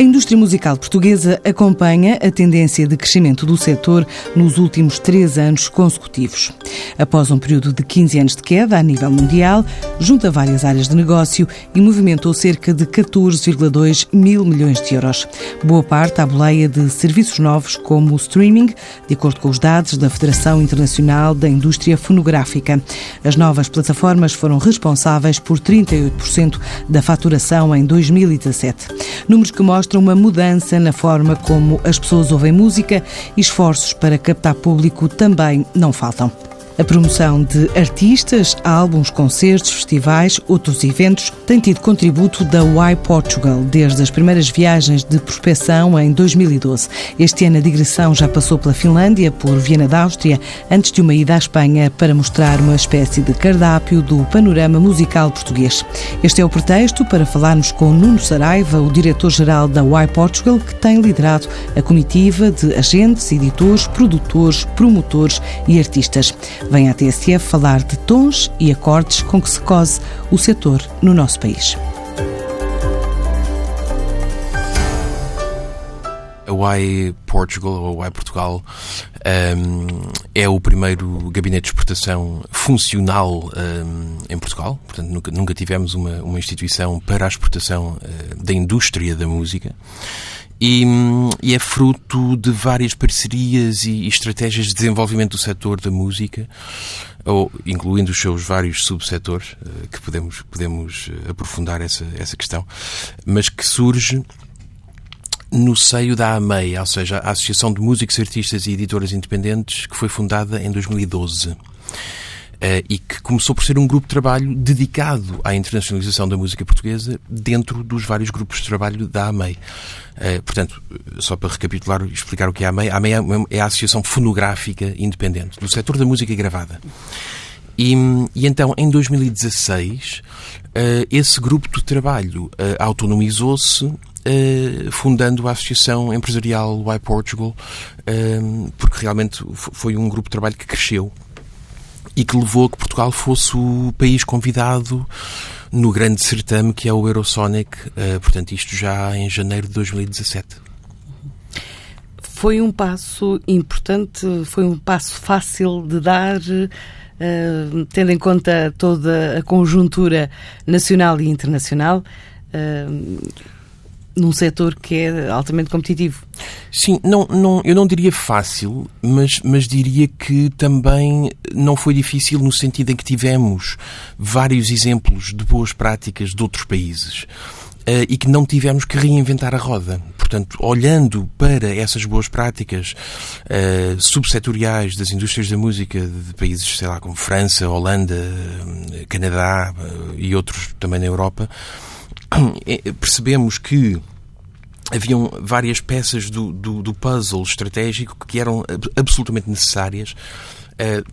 A indústria musical portuguesa acompanha a tendência de crescimento do setor nos últimos três anos consecutivos. Após um período de 15 anos de queda a nível mundial, junta várias áreas de negócio e movimentou cerca de 14,2 mil milhões de euros. Boa parte à boleia de serviços novos como o streaming, de acordo com os dados da Federação Internacional da Indústria Fonográfica. As novas plataformas foram responsáveis por 38% da faturação em 2017. Números que mostram uma mudança na forma como as pessoas ouvem música e esforços para captar público também não faltam. A promoção de artistas, álbuns, concertos, festivais, outros eventos tem tido contributo da Y Portugal desde as primeiras viagens de prospecção em 2012. Este ano a digressão já passou pela Finlândia, por Viena da Áustria, antes de uma ida à Espanha para mostrar uma espécie de cardápio do panorama musical português. Este é o pretexto para falarmos com Nuno Saraiva, o diretor-geral da Y Portugal, que tem liderado a comitiva de agentes, editores, produtores, promotores e artistas vem à TSF falar de tons e acordes com que se cose o setor no nosso país. A Y Portugal, ou Y Portugal, um, é o primeiro gabinete de exportação funcional um, em Portugal. Portanto, nunca, nunca tivemos uma, uma, instituição para a exportação uh, da indústria da música. E, e, é fruto de várias parcerias e estratégias de desenvolvimento do setor da música, ou, incluindo os seus vários subsetores, eh, que podemos, podemos eh, aprofundar essa, essa questão, mas que surge no seio da AMEI, ou seja, a Associação de Músicos, Artistas e Editoras Independentes, que foi fundada em 2012. Uh, e que começou por ser um grupo de trabalho dedicado à internacionalização da música portuguesa dentro dos vários grupos de trabalho da AMEI. Uh, portanto, só para recapitular e explicar o que é a AMEI, a AMEI é a Associação Fonográfica Independente, do setor da música gravada. E, e então, em 2016, uh, eh, esse grupo de trabalho autonomizou-se Uh, fundando a Associação Empresarial Y Portugal, uh, porque realmente foi um grupo de trabalho que cresceu e que levou a que Portugal fosse o país convidado no grande certame que é o Eurosonic, uh, portanto, isto já em janeiro de 2017. Foi um passo importante, foi um passo fácil de dar, uh, tendo em conta toda a conjuntura nacional e internacional. Uh, num setor que é altamente competitivo. Sim, não, não, eu não diria fácil, mas, mas diria que também não foi difícil no sentido em que tivemos vários exemplos de boas práticas de outros países. Uh, e que não tivemos que reinventar a roda. Portanto, olhando para essas boas práticas uh, subsetoriais das indústrias da música de países, sei lá, como França, Holanda, Canadá uh, e outros também na Europa, percebemos que haviam várias peças do, do, do, puzzle estratégico que eram absolutamente necessárias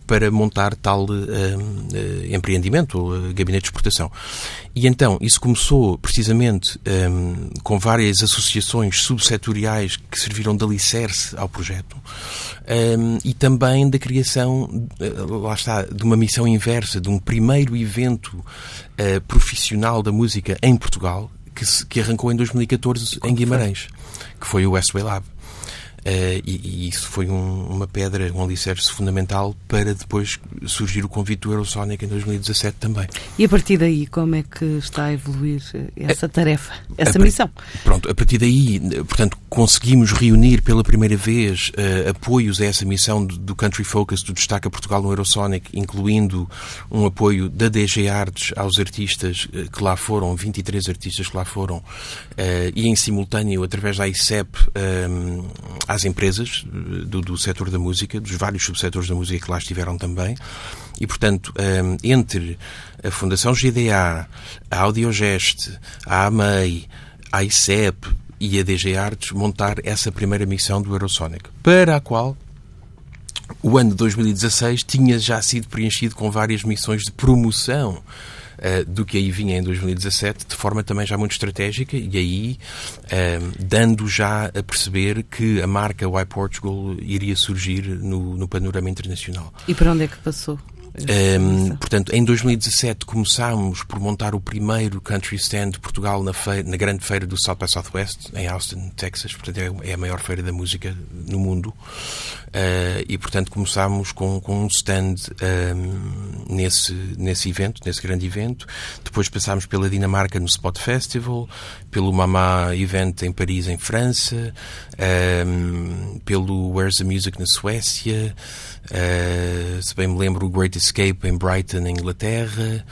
para montar tal uh, uh, empreendimento ou gabinete de exportação. E então isso começou precisamente com várias associações subsetoriais que serviram de alicerce ao projeto e também da criação, lá está, de uma missão inversa, de um primeiro evento profissional da música em Portugal, que arrancou em 2014 em Guimarães, que foi o Westway Lab. Uh, e, e, isso foi um, uma pedra, um alicerce fundamental para depois surgir o convite do Eurosonic em 2017 também. E a partir daí, como é que está a evoluir essa tarefa, essa a, missão? Pronto, a partir daí, portanto, conseguimos reunir pela primeira vez uh, apoios a essa missão do, do Country Focus, do Destaca Portugal no Eurosonic, incluindo um apoio da DG Artes aos artistas uh, que lá foram, 23 artistas que lá foram, e em simultâneo, através da ICEP, às empresas do, do setor da música, dos vários subsetores da música que lá estiveram também. E, portanto, entre a Fundação GDA, a Audiogest, a AMEI, a ICEP e a DG Artes, montar essa primeira missão do Eurosonic, para a qual o ano de 2016 tinha já sido preenchido com várias missões de promoção do que aí vinha em 2017, de forma também já muito estratégica e aí uh, dando já a perceber que a marca Why Portugal iria surgir no, no panorama internacional. E para onde é que passou? Um, portanto, em 2017 começámos por montar o primeiro Country Stand de Portugal na, feira, na grande feira do South by Southwest, em Austin, Texas. Portanto, é, é a maior feira da música no mundo. Uh, e, portanto, começámos com, com um stand um, nesse, nesse evento, nesse grande evento. Depois passámos pela Dinamarca no Spot Festival, pelo Mama Event em Paris, em França, um, pelo Where's the Music na Suécia. Uh, se bem me lembro, o Great Escape em Brighton, na Inglaterra,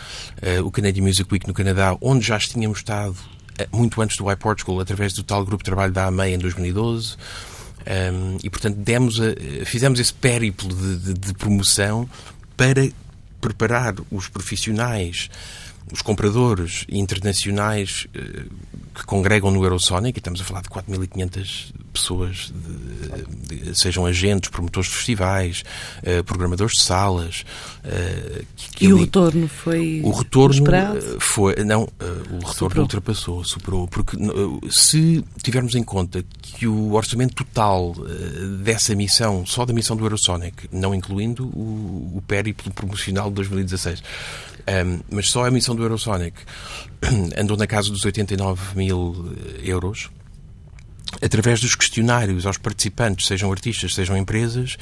uh, o Canadian Music Week no Canadá, onde já tínhamos estado uh, muito antes do iPortugal, através do tal grupo de trabalho da AMEI em 2012. Um, e, portanto, demos a, fizemos esse périplo de, de, de promoção para preparar os profissionais os compradores internacionais eh, que congregam no Eurosonic, e estamos a falar de 4.500 pessoas, de, de, sejam agentes, promotores de festivais, uh, programadores de salas. Uh, que, e o retorno foi o retorno esperado? foi Não, uh, o retorno superou. ultrapassou, superou. Porque se tivermos em conta que o orçamento total dessa missão, só da missão do Eurosonic, não incluindo o, o périplo promocional de 2016, um, mas só a missão do Eurosonic andou na casa dos 89 mil euros. Através dos questionários aos participantes, sejam artistas, sejam empresas,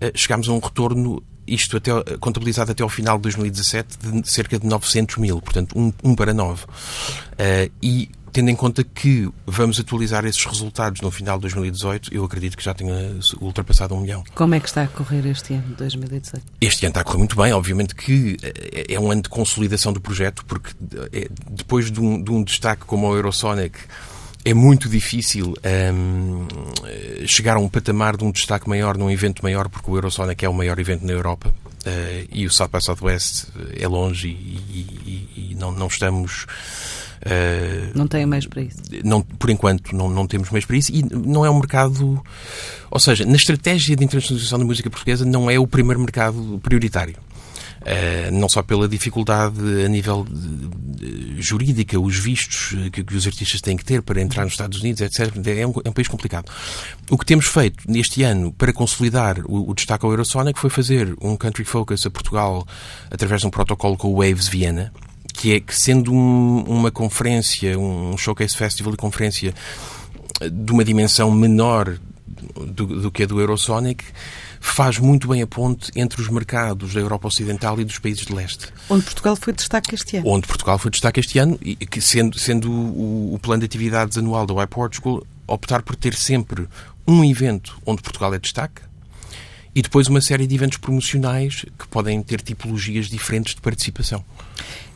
eh, chegámos a um retorno isto até, contabilizado até ao final de 2017 de cerca de 900 mil, portanto, um, um para nove. Uh, e tendo em conta que vamos atualizar esses resultados no final de 2018, eu acredito que já tenha ultrapassado um milhão. Como é que está a correr este ano, 2018? Este ano está a correr muito bem, obviamente que é, é um ano de consolidação do projeto, porque é, depois de um, de um destaque como o Eurosonic, é muito difícil um, chegar a um patamar de um destaque maior num evento maior, porque o Eurosonic é o maior evento na Europa uh, e o South by Southwest é longe e, e, e não, não estamos Uh, não tem mais para isso? Não, por enquanto, não, não temos mais para isso. E não é um mercado. Ou seja, na estratégia de internacionalização da música portuguesa, não é o primeiro mercado prioritário. Uh, não só pela dificuldade a nível de, de, jurídica, os vistos que, que, os artistas têm que ter para entrar nos Estados Unidos, etc. É um, é um, país complicado. O que temos feito neste ano para consolidar o, o destaque ao Eurosonic foi fazer um Country Focus a Portugal através de um protocolo com o Waves Viena, que é que sendo um, uma conferência, um showcase festival e conferência de uma dimensão menor do, do que a do Eurosonic, faz muito bem a ponte entre os mercados da Europa Ocidental e dos países de leste. Onde Portugal foi destaque este ano. Onde Portugal foi destaque este ano, e que sendo, sendo o, o plano de atividades anual da iPortugal, optar por ter sempre um evento onde Portugal é destaque, e depois uma série de eventos promocionais que podem ter tipologias diferentes de participação.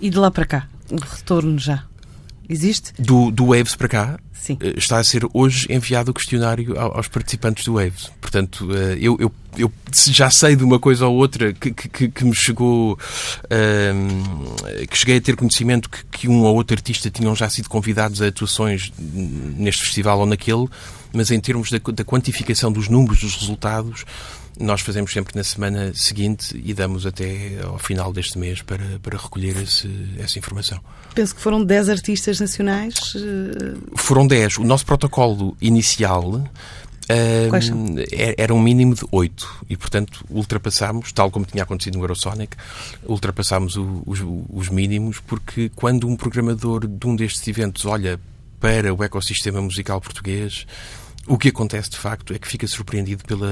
E de lá para cá, o retorno já existe? Do, do Waves para cá, Sim. Eh, está a ser hoje enviado o questionário aos participantes do Waves. Portanto, eh, eu, eu, eu já sei de uma coisa ou outra que, que, que me chegou, ehm, que cheguei a ter conhecimento que, que um ou outro artista tinham já sido convidados a atuações neste festival ou naquele, mas em termos da, da quantificação dos números, dos resultados, nós fazemos sempre na semana seguinte e damos até ao final deste mês para, para recolher esse, essa informação. Penso que foram 10 artistas nacionais. Eh, foram 10. O nosso protocolo inicial Quais são? Era um mínimo de 8 e, portanto, ultrapassámos, tal como tinha acontecido no Eurosonic, ultrapassámos o, os, os, mínimos, porque quando um programador de um destes eventos olha para o ecossistema musical português, o que acontece de facto é que fica surpreendido pela,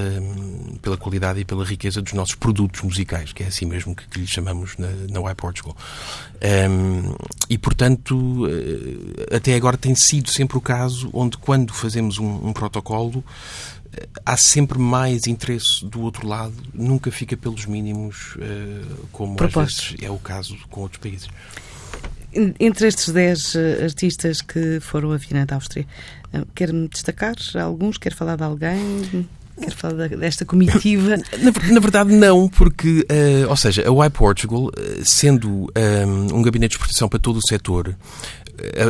pela qualidade e pela riqueza dos nossos produtos musicais, que é assim mesmo que, que lhe chamamos na, na Y Portugal. Um, e portanto, eh, até agora tem sido sempre o caso onde, quando fazemos um, um protocolo, eh, há sempre mais interesse do outro lado, nunca fica pelos mínimos, uh, como vezes é o caso com outros países. Entre estes 10 artistas que foram a Viena da Áustria, Quer-me destacar alguns? Quer falar de alguém? Quer falar desta comitiva? Na, na verdade, não, porque, uh, ou seja, a Y Portugal, eh, sendo um, eh, um gabinete de exportação para todo o setor,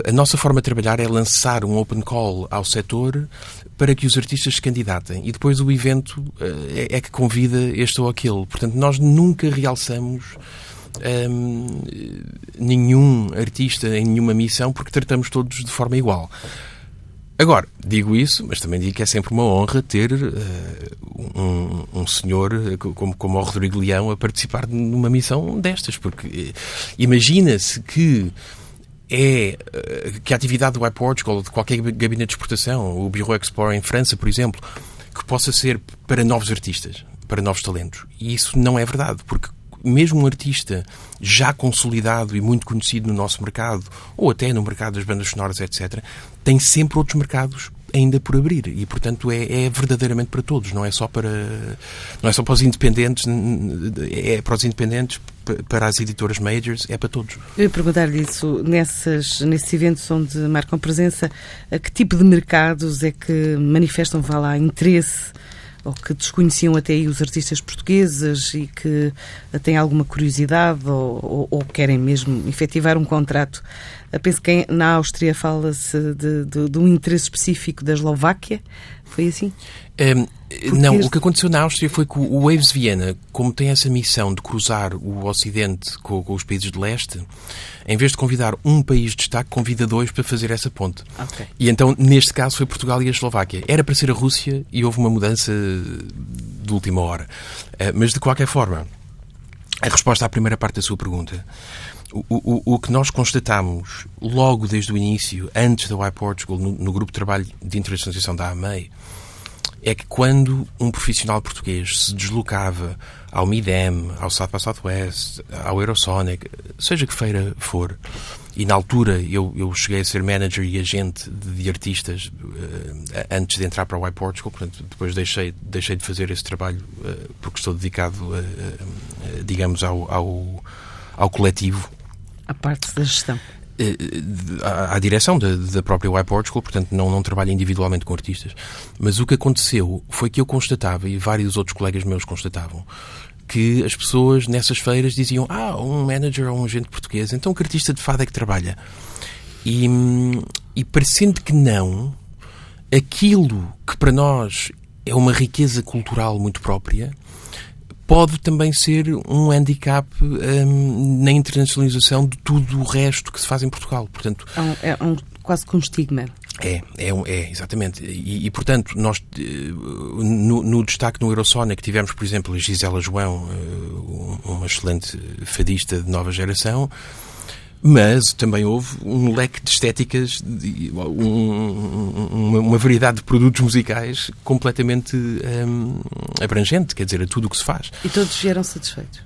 a, a, nossa forma de trabalhar é lançar um open call ao setor para que os artistas se candidatem e depois o evento uh, é, é, que convida este ou aquele. Portanto, nós nunca realçamos. Um, nenhum artista em nenhuma missão porque tratamos todos de forma igual. Agora, digo isso, mas também digo que é sempre uma honra ter uh, um, um, senhor eh, como, como o Rodrigo Leão a participar numa missão destas, porque uh, imagina-se que é que a atividade do iPortugal ou de qualquer gabinete de exportação, o Bureau Export em França, por exemplo, que possa ser para novos artistas, para novos talentos. E isso não é verdade, porque mesmo um artista já consolidado e muito conhecido no nosso mercado, ou até no mercado das bandas sonoras, etc., tem sempre outros mercados ainda por abrir e portanto é, é, verdadeiramente para todos não é só para não é só para os independentes é para os independentes para as editoras majors é para todos eu ia perguntar-lhe isso nessas nesses eventos onde marcam presença a que tipo de mercados é que manifestam vá lá interesse ou que desconheciam até aí os artistas portugueses e que têm alguma curiosidade ou, ou, ou querem mesmo efetivar um contrato. Penso que na Áustria fala-se de, de, de, um interesse específico da Eslováquia. Foi assim? Um, não, este... o que aconteceu na Áustria foi que o Waves Viena, como tem essa missão de cruzar o Ocidente com, com, os países de leste, em vez de convidar um país de destaque, convida dois para fazer essa ponte. Okay. E então, neste caso, foi Portugal e a Eslováquia. Era para ser a Rússia e houve uma mudança de última hora. Uh, mas, de qualquer forma, a resposta à primeira parte da sua pergunta. O, o, o, que nós constatamos logo desde o início, antes da Y Portugal, no, no grupo de trabalho de internacionalização da AMEI, é que quando um profissional português se deslocava ao MIDEM, ao South by Southwest, ao Eurosonic, seja que feira for, e na altura eu, eu cheguei a ser manager e agente de, artistas uh, antes de entrar para o iPortugal, portanto depois deixei, deixei de fazer esse trabalho uh, porque estou dedicado, digamos, ao, ao, ao coletivo. A parte da gestão. Eh, à, direção da, da própria Y Portugal, portanto não, não trabalho individualmente com artistas. Mas o que aconteceu foi que eu constatava, e vários outros colegas meus constatavam, que as pessoas nessas feiras diziam ah, um manager ou um agente português, então que artista de fado é que trabalha? E, e parecendo que não, aquilo que para nós é uma riqueza cultural muito própria, pode também ser um handicap um, na internacionalização de tudo o resto que se faz em Portugal. Portanto, é, um, é um, quase com um estigma. É, é, é exatamente. E, e, portanto, nós, eh, no, no, destaque no Eurosonic, tivemos, por exemplo, a Gisela João, eh, uma excelente fadista de nova geração, mas também houve um leque de estéticas, um, uma, uma, variedade de produtos musicais completamente um, abrangente, quer dizer, a tudo o que se faz. E todos vieram satisfeitos?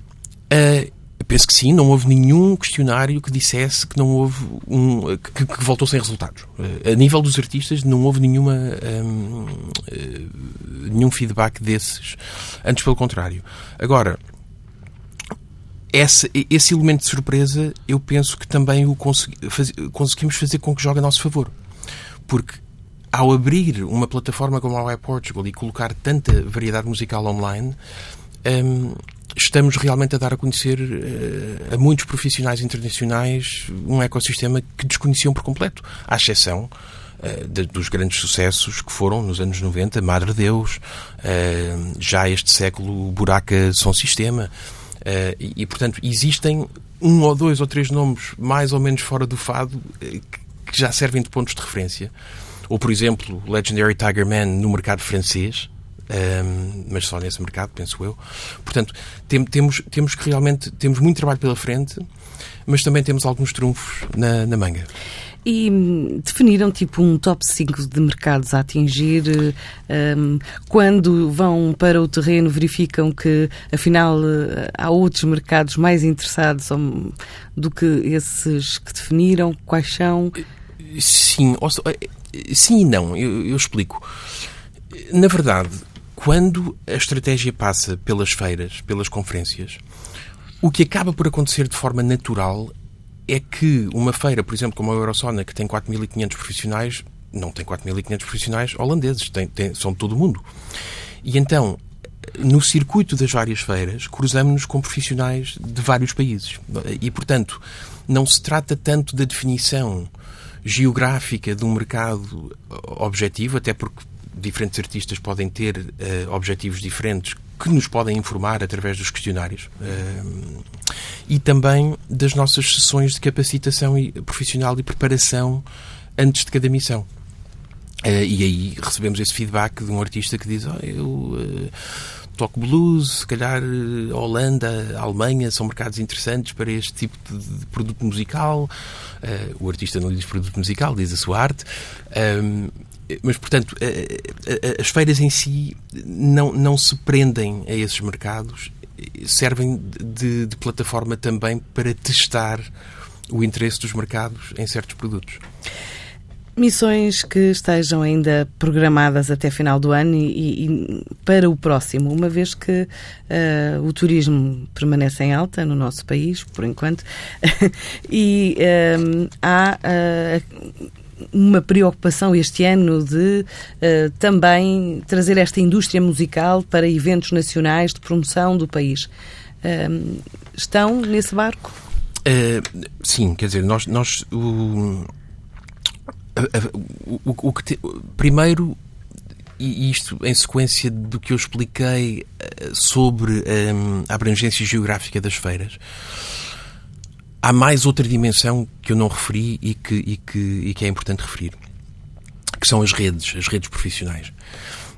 Uh, penso que sim, não houve nenhum questionário que dissesse que não houve um que, que voltou sem resultados. Uh, a nível dos artistas não houve nenhuma um, uh, nenhum feedback desses, antes pelo contrário. Agora, esse, esse elemento de surpresa, eu penso que também o consegui, faz, conseguimos fazer com que jogue a nosso favor. Porque ao abrir uma plataforma como a iPortugal e colocar tanta variedade musical online, um, estamos realmente a dar a conhecer uh, a muitos profissionais internacionais um ecossistema que desconheciam por completo, à exceção uh, de, dos grandes sucessos que foram nos anos 90, Madre Deus, uh, já este século Buraca Som Sistema. Uh, e, e, portanto, existem um ou dois ou três nomes mais ou menos fora do fado eh, que já servem de pontos de referência. Ou, por exemplo, Legendary Tiger Man no mercado francês, um, ehm, mas só nesse mercado, penso eu. Portanto, tem, temos, temos que realmente temos muito trabalho pela frente, mas também temos alguns trunfos na, na manga. E hum, definiram tipo um top 5 de mercados a atingir. Um, quando vão para o terreno, verificam que afinal há outros mercados mais interessados do que esses que definiram. Quais são? Sim, sim e não. eu, eu explico. Na verdade, quando a estratégia passa pelas feiras, pelas conferências, o que acaba por acontecer de forma natural é que uma feira, por exemplo, como a Eurosona, que tem 4.500 profissionais, não tem 4.500 profissionais holandeses, tem, tem, são de todo o mundo. E então, no circuito das várias feiras, cruzamos-nos com profissionais de vários países. E, portanto, não se trata tanto da definição geográfica de um mercado objetivo, até porque diferentes artistas podem ter uh, objetivos diferentes que nos podem informar através dos questionários uh, e também das nossas sessões de capacitação profissional e preparação antes de cada missão. Uh, e aí recebemos esse feedback de um artista que diz: oh, Eu toco blues, se calhar a Holanda, Alemanha são mercados interessantes para este tipo de, de produto musical. o artista não diz produto musical, diz a sua arte. Mas, portanto, as feiras em si não, não se prendem a esses mercados, servem de, de plataforma também para testar o interesse dos mercados em certos produtos. Missões que estejam ainda programadas até final do ano e, e para o próximo, uma vez que uh, o turismo permanece em alta no nosso país, por enquanto, e uh, há uh, uma preocupação este ano de uh, também trazer esta indústria musical para eventos nacionais de promoção do país. Uh, estão nesse barco? Uh, sim, quer dizer, nós, nós o, o, o que te, primeiro e isto em sequência do que eu expliquei sobre um, a abrangência geográfica das feiras há mais outra dimensão que eu não referi e que, e que, e que é importante referir, que são as redes, as redes profissionais.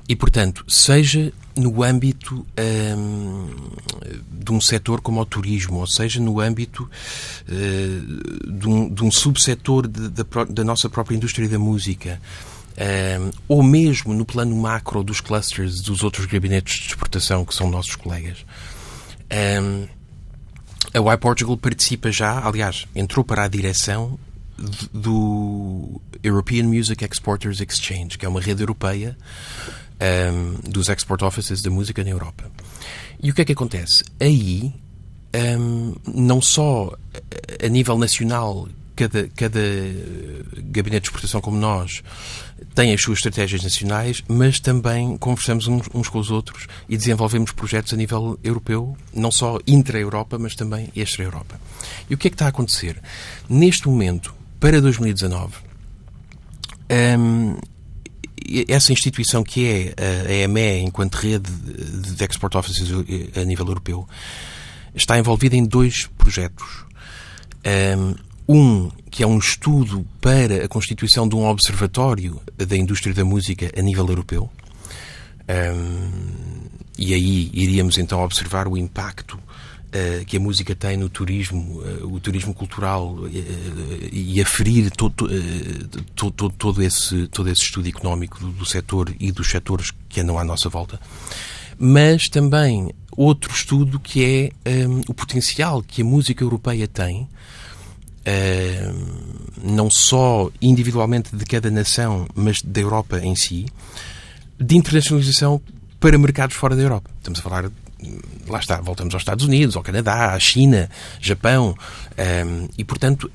E, portanto, seja no âmbito hum, de um setor como o turismo, ou seja no âmbito uh, de, um, um subsetor da nossa própria indústria da música, um, ou mesmo no plano macro dos clusters dos outros gabinetes de exportação que são nossos colegas. Um, a Y Portugal participa já, aliás, entrou para a direção do European Music Exporters Exchange, que é uma rede europeia um, dos export offices da música na Europa. E o que é que acontece? Aí, um, não só a nível nacional cada, cada gabinete de exportação como nós tem as suas estratégias nacionais, mas também conversamos uns, uns com os outros e desenvolvemos projetos a nível europeu, não só intra-Europa, mas também extra-Europa. E o que é que está a acontecer? Neste momento, para 2019, hum, essa instituição que é a EME, enquanto rede de export offices a nível europeu, está envolvida em dois projetos. Hum, um que é um estudo para a constituição de um observatório da indústria da música a nível europeu. Um, e aí iríamos então observar o impacto uh, que a música tem no turismo, uh, o turismo cultural, uh, e aferir todo, todo, todo, esse, todo esse estudo económico do, do setor e dos setores que andam à nossa volta. Mas também outro estudo que é um, o potencial que a música europeia tem Uh, não só individualmente de cada nação, mas da Europa em si, de internacionalização para mercados fora da Europa. Estamos a falar, lá está, voltamos aos Estados Unidos, ao Canadá, à China, Japão, um, e portanto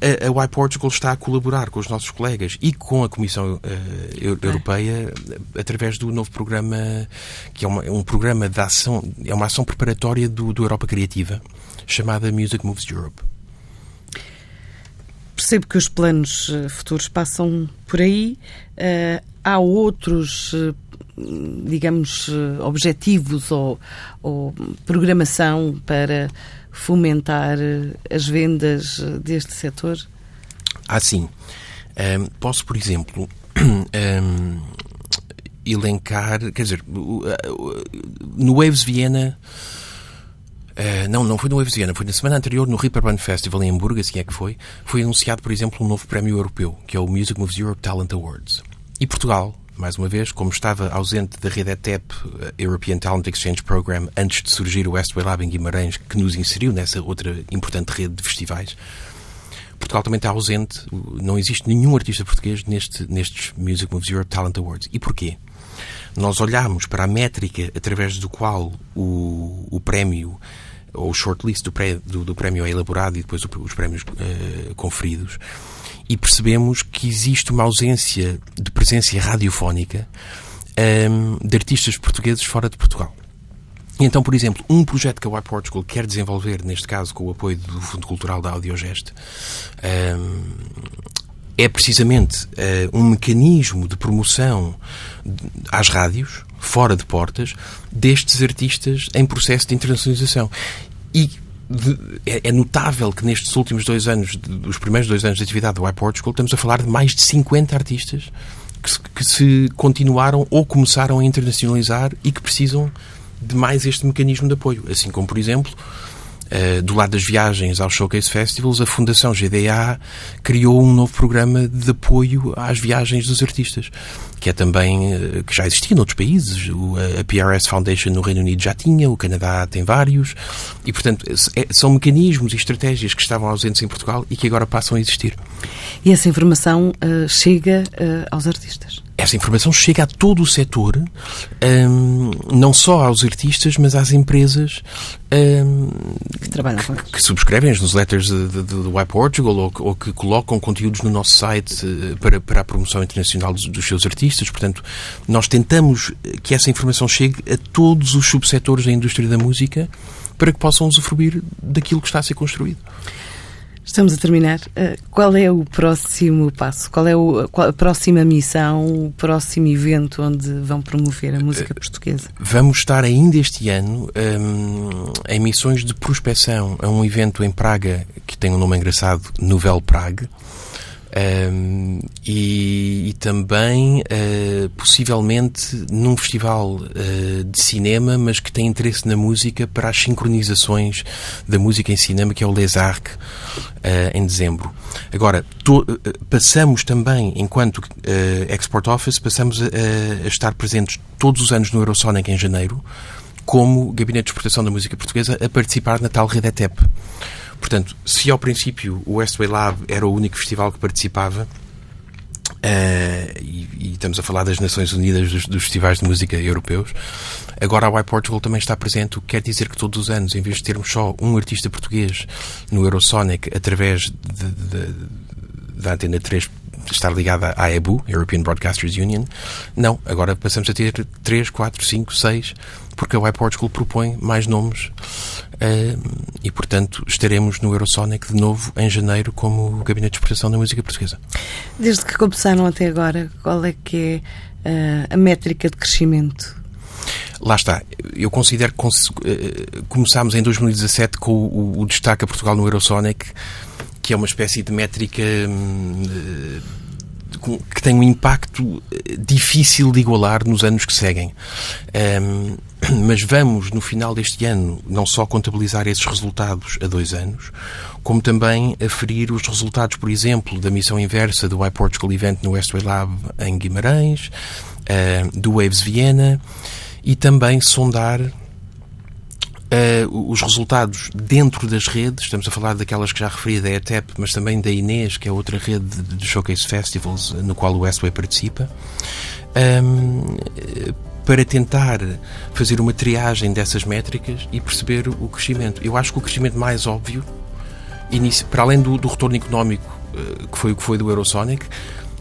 a, a Y Portugal está a colaborar com os nossos colegas e com a Comissão uh, Europeia através do novo programa, que é uma, um programa de ação, é uma ação preparatória do, do Europa Criativa, chamada Music Moves Europe percebo que os planos eh, futuros passam por aí. Uh, há outros, uh, digamos, objetivos ou, ou, programação para fomentar as vendas deste setor? Ah, sim. Um, posso, por exemplo, um, elencar, quer dizer, no Waves Viena Uh, não, não foi no Viena, foi na semana anterior no Reeperbahn Festival em Hamburgo, assim é que foi. Foi anunciado, por exemplo, um novo prémio europeu, que é o Music Moves Europe Talent Awards. E Portugal, mais uma vez, como estava ausente da rede ETEP, eh, European Talent Exchange Program, antes de surgir o Westway Lab em Guimarães, que nos inseriu nessa outra importante rede de festivais, Portugal também está ausente, não existe nenhum artista português neste, nestes Music Moves Europe Talent Awards. E porquê? Nós olhamos para a métrica através do qual o, o prémio ou shortlist do, pré, do, do, prémio é elaborado e depois os prémios uh, conferidos e percebemos que existe uma ausência de presença radiofónica um, de artistas portugueses fora de Portugal. E então, por exemplo, um projeto que a White Portugal quer desenvolver, neste caso com o apoio do Fundo Cultural da Audiogest, um, é precisamente uh, um mecanismo de promoção às rádios, fora de portas, destes artistas em processo de internacionalização. E de, é, é, notável que nestes últimos dois anos, dos primeiros dois anos de atividade do iPortugal, estamos a falar de mais de 50 artistas que se, que se continuaram ou começaram a internacionalizar e que precisam de mais este mecanismo de apoio. Assim como, por exemplo, Uh, do lado das viagens aos Showcase Festivals, a Fundação GDA criou um novo programa de apoio às viagens dos artistas, que é também, uh, que já existia noutros países. O, a PRS Foundation no Reino Unido já tinha, o Canadá tem vários, e portanto é, são mecanismos e estratégias que estavam ausentes em Portugal e que agora passam a existir. E essa informação uh, chega aos artistas? essa informação chega a todo o setor, um, não só aos artistas, mas às empresas um, que subscrevem as newsletters do Why Portugal ou, ou, que colocam conteúdos no nosso site uh, para, para a promoção internacional dos, dos, seus artistas. Portanto, nós tentamos que essa informação chegue a todos os subsetores da indústria da música para que possam usufruir daquilo que está a ser construído. Estamos a terminar. Uh, qual é o próximo passo? Qual é o, qual, a próxima missão, o próximo evento onde vão promover a música portuguesa? Vamos estar ainda este ano um, em missões de prospecção a um evento em Praga que tem um nome engraçado, Nouvelle Prague. Um, e, e, também uh, possivelmente num festival uh, de cinema, mas que tem interesse na música para as sincronizações da música em cinema, que é o Les Arcs, uh, em dezembro. Agora, to, passamos também, enquanto Export Office, passamos a, a estar presentes todos os anos no Eurosonic em janeiro, como Gabinete de Exportação da Música Portuguesa, a participar na tal rede ETEP. Portanto, se ao princípio o Westway Lab era o único festival que participava, uh, e, e, estamos a falar das Nações Unidas dos, dos, festivais de música europeus, agora a Y Portugal também está presente, o que quer dizer que todos os anos, em vez de termos só um artista português no Eurosonic através de, de, da Antena 3 estar ligada à EBU, European Broadcasters Union. Não, agora passamos a ter 3, 4, 5, 6, porque a Y Portugal propõe mais nomes Uh, e, portanto, estaremos no Eurosonic de novo em janeiro como Gabinete de Exportação da Música Portuguesa. Desde que começaram até agora, qual é que é uh, a métrica de crescimento? Lá está. Eu considero que uh, começámos em 2017 com o, o, destaque a Portugal no Eurosonic, que é uma espécie de métrica hum, que tem um impacto difícil de igualar nos anos que seguem. Um, mas vamos, no final deste ano, não só contabilizar esses resultados a dois anos, como também aferir os resultados, por exemplo, da missão inversa do iPortugal Event no Westway Lab em Guimarães, uh, do Waves Viena, e também sondar Uh, os resultados dentro das redes, estamos a falar daquelas que já referi da ETEP, mas também da Inês, que é outra rede de Showcase Festivals no qual o Westway participa, um, para tentar fazer uma triagem dessas métricas e perceber o crescimento. Eu acho que o crescimento mais óbvio, para além do, do retorno económico, eh, que foi o que foi do Eurosonic,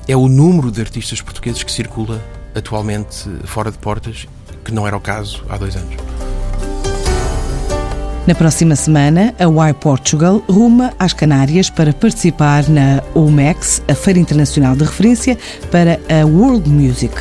é o número de artistas portugueses que circula atualmente fora de portas, que não era o caso há dois anos. Na próxima semana, a Y Portugal ruma às Canárias para participar na OMEX, a Feira Internacional de Referência para a World Music.